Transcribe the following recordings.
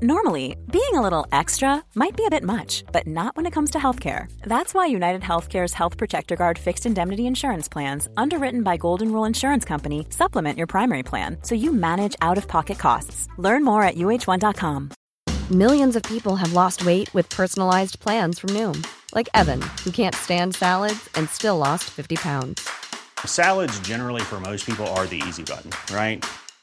Normally, being a little extra might be a bit much, but not when it comes to healthcare. That's why United Healthcare's Health Protector Guard fixed indemnity insurance plans, underwritten by Golden Rule Insurance Company, supplement your primary plan so you manage out of pocket costs. Learn more at uh1.com. Millions of people have lost weight with personalized plans from Noom, like Evan, who can't stand salads and still lost 50 pounds. Salads, generally, for most people, are the easy button, right?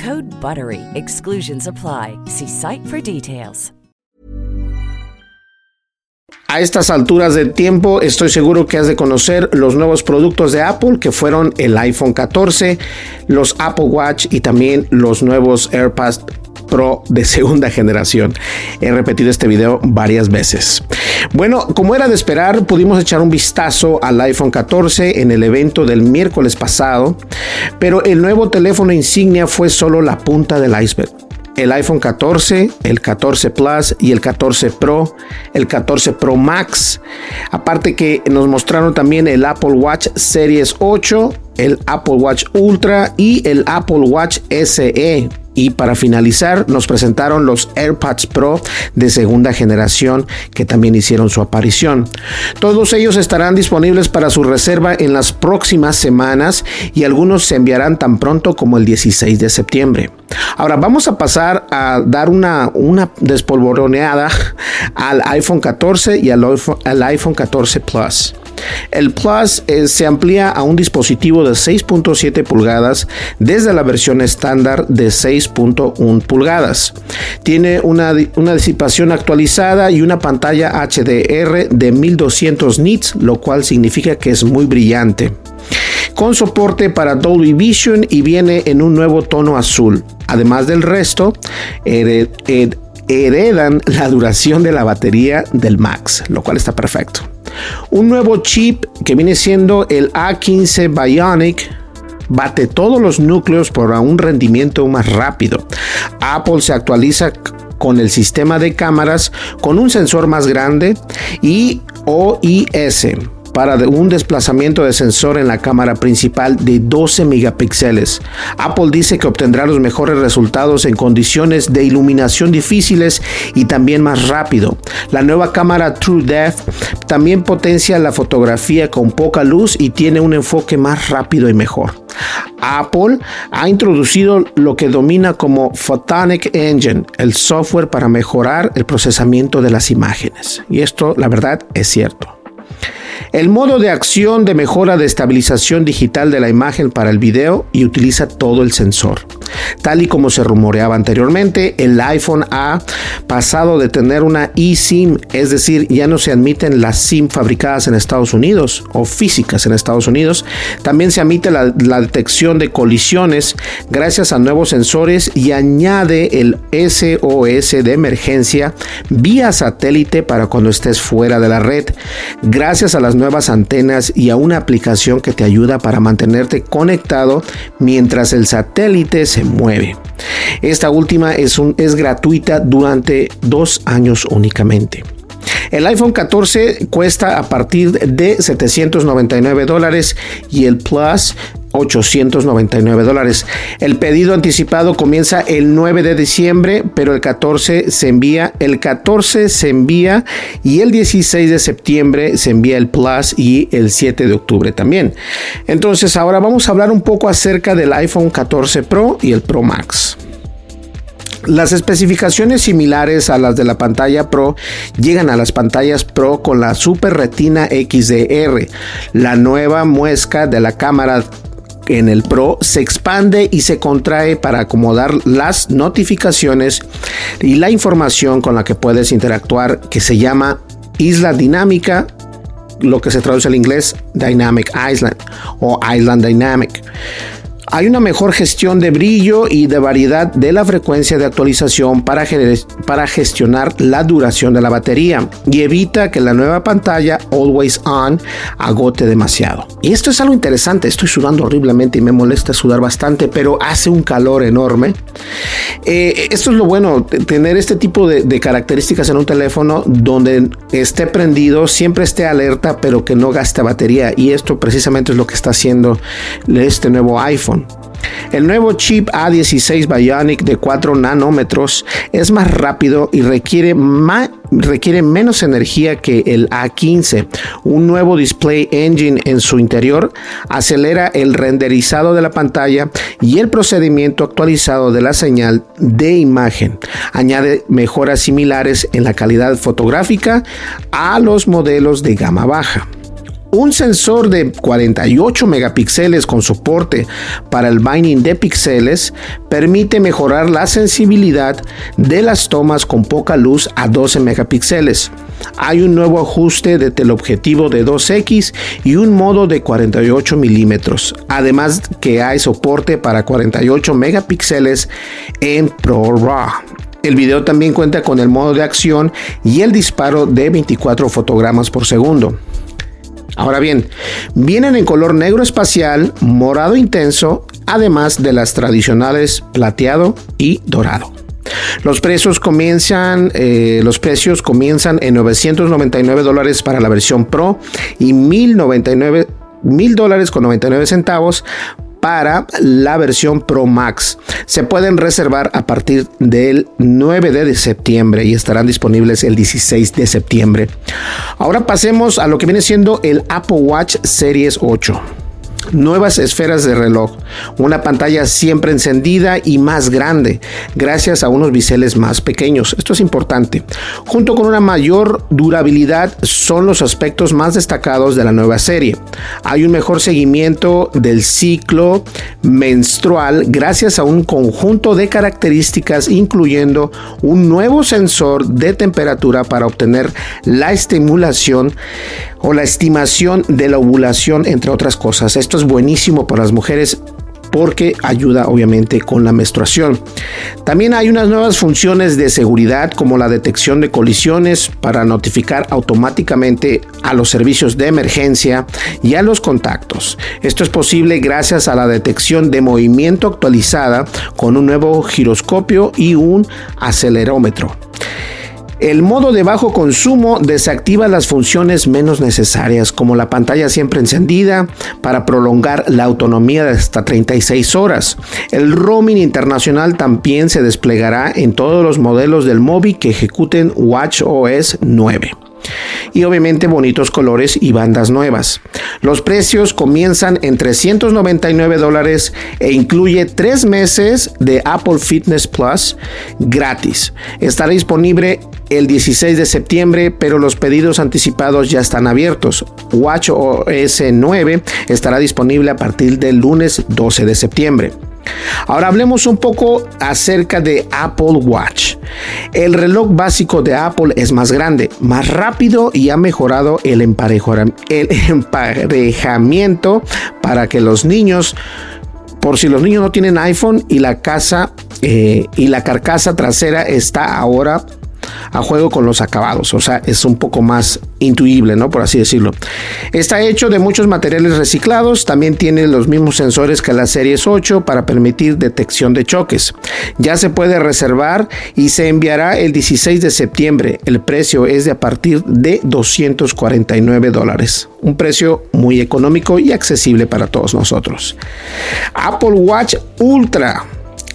Code BUTTERY. Exclusions apply. See site for details. A estas alturas del tiempo estoy seguro que has de conocer los nuevos productos de Apple que fueron el iPhone 14, los Apple Watch y también los nuevos AirPods Pro de segunda generación. He repetido este video varias veces. Bueno, como era de esperar, pudimos echar un vistazo al iPhone 14 en el evento del miércoles pasado, pero el nuevo teléfono insignia fue solo la punta del iceberg el iPhone 14, el 14 Plus y el 14 Pro, el 14 Pro Max. Aparte que nos mostraron también el Apple Watch Series 8, el Apple Watch Ultra y el Apple Watch SE. Y para finalizar, nos presentaron los AirPods Pro de segunda generación que también hicieron su aparición. Todos ellos estarán disponibles para su reserva en las próximas semanas y algunos se enviarán tan pronto como el 16 de septiembre. Ahora vamos a pasar a dar una, una despolvoroneada al iPhone 14 y al al iPhone 14 Plus. El Plus eh, se amplía a un dispositivo de 6.7 pulgadas desde la versión estándar de 6.1 pulgadas. Tiene una, una, disipación actualizada y una pantalla HDR de 1200 nits, lo cual significa que es muy brillante. Con soporte para Dolby Vision y viene en un nuevo tono azul. Además del resto, heredan la duración de la batería del Max, lo cual está perfecto. Un nuevo chip que viene siendo el A15 Bionic bate todos los núcleos por un rendimiento más rápido. Apple se actualiza con el sistema de cámaras con un sensor más grande y OIS para un desplazamiento de sensor en la cámara principal de 12 megapíxeles. Apple dice que obtendrá los mejores resultados en condiciones de iluminación difíciles y también más rápido. La nueva cámara True Depth también potencia la fotografía con poca luz y tiene un enfoque más rápido y mejor. Apple ha introducido lo que domina como Photonic Engine, el software para mejorar el procesamiento de las imágenes. Y esto, la verdad, es cierto. El modo de acción de mejora de estabilización digital de la imagen para el video y utiliza todo el sensor. Tal y como se rumoreaba anteriormente, el iPhone ha pasado de tener una eSIM, es decir, ya no se admiten las SIM fabricadas en Estados Unidos o físicas en Estados Unidos. También se admite la, la detección de colisiones gracias a nuevos sensores y añade el SOS de emergencia vía satélite para cuando estés fuera de la red. Gracias a las nuevas antenas y a una aplicación que te ayuda para mantenerte conectado mientras el satélite se mueve. Esta última es, un, es gratuita durante dos años únicamente. El iPhone 14 cuesta a partir de 799 dólares y el Plus 899 dólares. El pedido anticipado comienza el 9 de diciembre, pero el 14 se envía, el 14 se envía y el 16 de septiembre se envía el Plus y el 7 de octubre también. Entonces ahora vamos a hablar un poco acerca del iPhone 14 Pro y el Pro Max. Las especificaciones similares a las de la pantalla Pro llegan a las pantallas Pro con la Super Retina XDR, la nueva muesca de la cámara en el Pro se expande y se contrae para acomodar las notificaciones y la información con la que puedes interactuar que se llama isla dinámica lo que se traduce al inglés Dynamic Island o Island Dynamic. Hay una mejor gestión de brillo y de variedad de la frecuencia de actualización para, gestionar la duración de la batería y evita que la nueva pantalla Always On agote demasiado. Y esto es algo interesante, estoy sudando horriblemente y me molesta sudar bastante, pero hace un calor enorme. Eh, esto es lo bueno, tener este tipo de, de características en un teléfono donde esté prendido, siempre esté alerta, pero que no gaste batería. Y esto precisamente es lo que está haciendo este nuevo iPhone. El nuevo chip A16 Bionic de 4 nanómetros es más rápido y requiere, requiere menos energía que el A15. Un nuevo display engine en su interior acelera el renderizado de la pantalla y el procedimiento actualizado de la señal de imagen. Añade mejoras similares en la calidad fotográfica a los modelos de gama baja. Un sensor de 48 megapíxeles con soporte para el binding de píxeles permite mejorar la sensibilidad de las tomas con poca luz a 12 megapíxeles. Hay un nuevo ajuste de teleobjetivo de 2X y un modo de 48 milímetros. Además que hay soporte para 48 megapíxeles en ProRAW. El video también cuenta con el modo de acción y el disparo de 24 fotogramas por segundo. Ahora bien, vienen en color negro espacial, morado intenso, además de las tradicionales plateado y dorado. Los precios comienzan, eh, los precios comienzan en 999 dólares para la versión Pro y 1099 mil dólares con 99 centavos para la versión Pro Max. Se pueden reservar a partir del 9 de septiembre y estarán disponibles el 16 de septiembre. Ahora pasemos a lo que viene siendo el Apple Watch Series 8 nuevas esferas de reloj, una pantalla siempre encendida y más grande, gracias a unos biseles más pequeños. Esto es importante. Junto con una mayor durabilidad son los aspectos más destacados de la nueva serie. Hay un mejor seguimiento del ciclo menstrual gracias a un conjunto de características incluyendo un nuevo sensor de temperatura para obtener la estimulación o la estimación de la ovulación entre otras cosas. Esto es buenísimo para las mujeres porque ayuda obviamente con la menstruación. También hay unas nuevas funciones de seguridad como la detección de colisiones para notificar automáticamente a los servicios de emergencia y a los contactos. Esto es posible gracias a la detección de movimiento actualizada con un nuevo giroscopio y un acelerómetro. El modo de bajo consumo desactiva las funciones menos necesarias, como la pantalla siempre encendida, para prolongar la autonomía de hasta 36 horas. El roaming internacional también se desplegará en todos los modelos del móvil que ejecuten WatchOS 9 y obviamente bonitos colores y bandas nuevas. Los precios comienzan en 399 dólares e incluye tres meses de Apple Fitness Plus gratis. Estará disponible el 16 de septiembre, pero los pedidos anticipados ya están abiertos. WatchOS 9 estará disponible a partir del lunes 12 de septiembre. Ahora hablemos un poco acerca de Apple Watch. El reloj básico de Apple es más grande, más rápido y ha mejorado el, emparejamiento para que los niños, por si los niños no tienen iPhone y la casa eh, y la carcasa trasera está ahora a juego con los acabados, o sea, es un poco más intuible, ¿no? Por así decirlo. Está hecho de muchos materiales reciclados, también tiene los mismos sensores que la Series 8 para permitir detección de choques. Ya se puede reservar y se enviará el 16 de septiembre. El precio es de a partir de 249 dólares. Un precio muy económico y accesible para todos nosotros. Apple Watch Ultra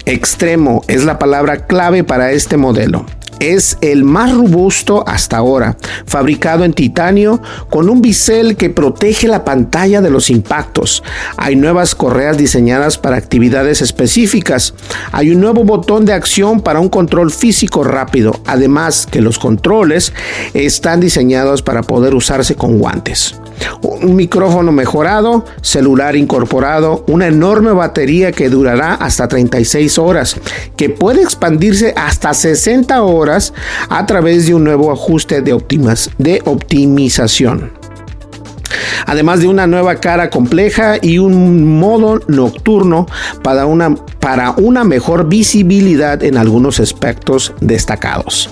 Extremo es la palabra clave para este modelo es el más robusto hasta ahora, fabricado en titanio con un bisel que protege la pantalla de los impactos. Hay nuevas correas diseñadas para actividades específicas. Hay un nuevo botón de acción para un control físico rápido, además que los controles están diseñados para poder usarse con guantes un micrófono mejorado, celular incorporado, una enorme batería que durará hasta 36 horas, que puede expandirse hasta 60 horas a través de un nuevo ajuste de, de optimización además de una nueva cara compleja y un modo nocturno para una, para una mejor visibilidad en algunos aspectos destacados.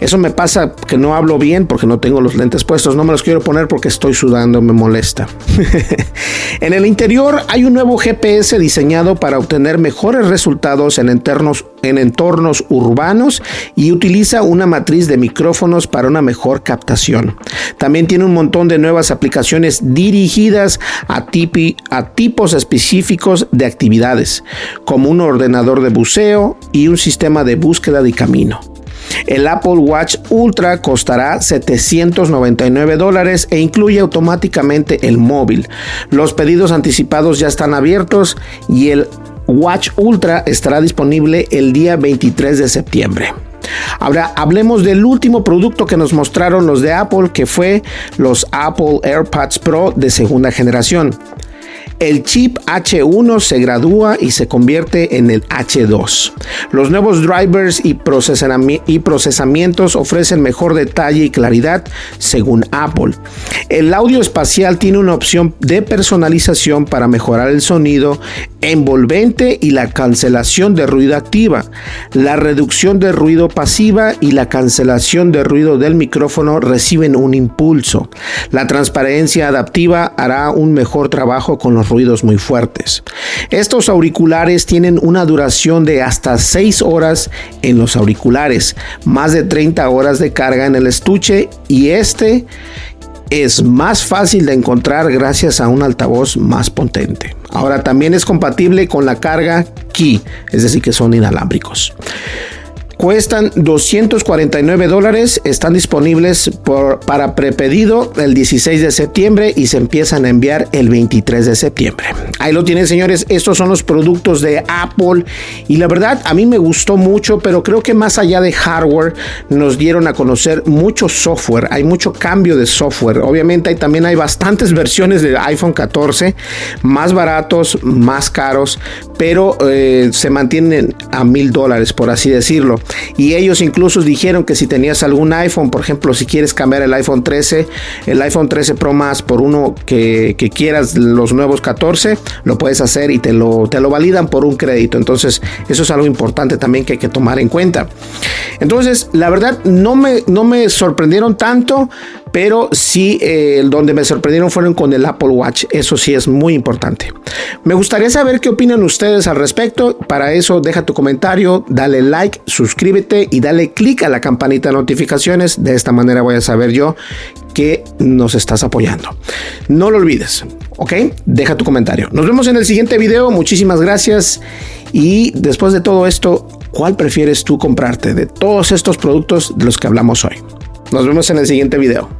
Eso me pasa que no hablo bien porque no tengo los lentes puestos, no me los quiero poner porque estoy sudando, me molesta. en el interior hay un nuevo GPS diseñado para obtener mejores resultados en entornos, en entornos urbanos y utiliza una matriz de micrófonos para una mejor captación. También tiene un montón de nuevas aplicaciones dirigidas a, a tipos específicos de actividades, como un ordenador de buceo y un sistema de búsqueda de camino. El Apple Watch Ultra costará 799 dólares e incluye automáticamente el móvil. Los pedidos anticipados ya están abiertos y el Watch Ultra estará disponible el día 23 de septiembre. Ahora hablemos del último producto que nos mostraron los de Apple, que fue los Apple AirPods Pro de segunda generación el chip H1 se gradúa y se convierte en el H2. Los nuevos drivers y, procesamientos ofrecen mejor detalle y claridad según Apple. El audio espacial tiene una opción de personalización para mejorar el sonido envolvente y la cancelación de ruido activa, la reducción de ruido pasiva y la cancelación de ruido del micrófono reciben un impulso. La transparencia adaptiva hará un mejor trabajo con los ruidos muy fuertes. Estos auriculares tienen una duración de hasta 6 horas en los auriculares, más de 30 horas de carga en el estuche y este es más fácil de encontrar gracias a un altavoz más potente. Ahora también es compatible con la carga Key, es decir, que son inalámbricos. Cuestan 249 dólares, están disponibles para prepedido el 16 de septiembre y se empiezan a enviar el 23 de septiembre. Ahí lo tienen señores, estos son los productos de Apple y la verdad a mí me gustó mucho, pero creo que más allá de hardware nos dieron a conocer mucho software, hay mucho cambio de software. Obviamente hay, también hay bastantes versiones de iPhone 14, más baratos, más caros, pero eh, se mantienen a mil dólares por así decirlo. Y ellos incluso dijeron que si tenías algún iPhone, por ejemplo, si quieres cambiar el iPhone 13, el iPhone 13 Pro Max por uno que, quieras, los nuevos 14, lo puedes hacer y te lo, te lo validan por un crédito. Entonces, eso es algo importante también que hay que tomar en cuenta. Entonces, la verdad, no me, no me sorprendieron tanto, pero sí, eh, donde me sorprendieron fueron con el Apple Watch. Eso sí es muy importante. Me gustaría saber qué opinan ustedes al respecto. Para eso, deja tu comentario, dale like, suscríbete y dale click a la campanita de notificaciones. De esta manera voy a saber yo que nos estás apoyando. No lo olvides, ¿ok? Deja tu comentario. Nos vemos en el siguiente video. Muchísimas gracias. Y después de todo esto, ¿cuál prefieres tú comprarte de todos estos productos de los que hablamos hoy? Nos vemos en el siguiente video.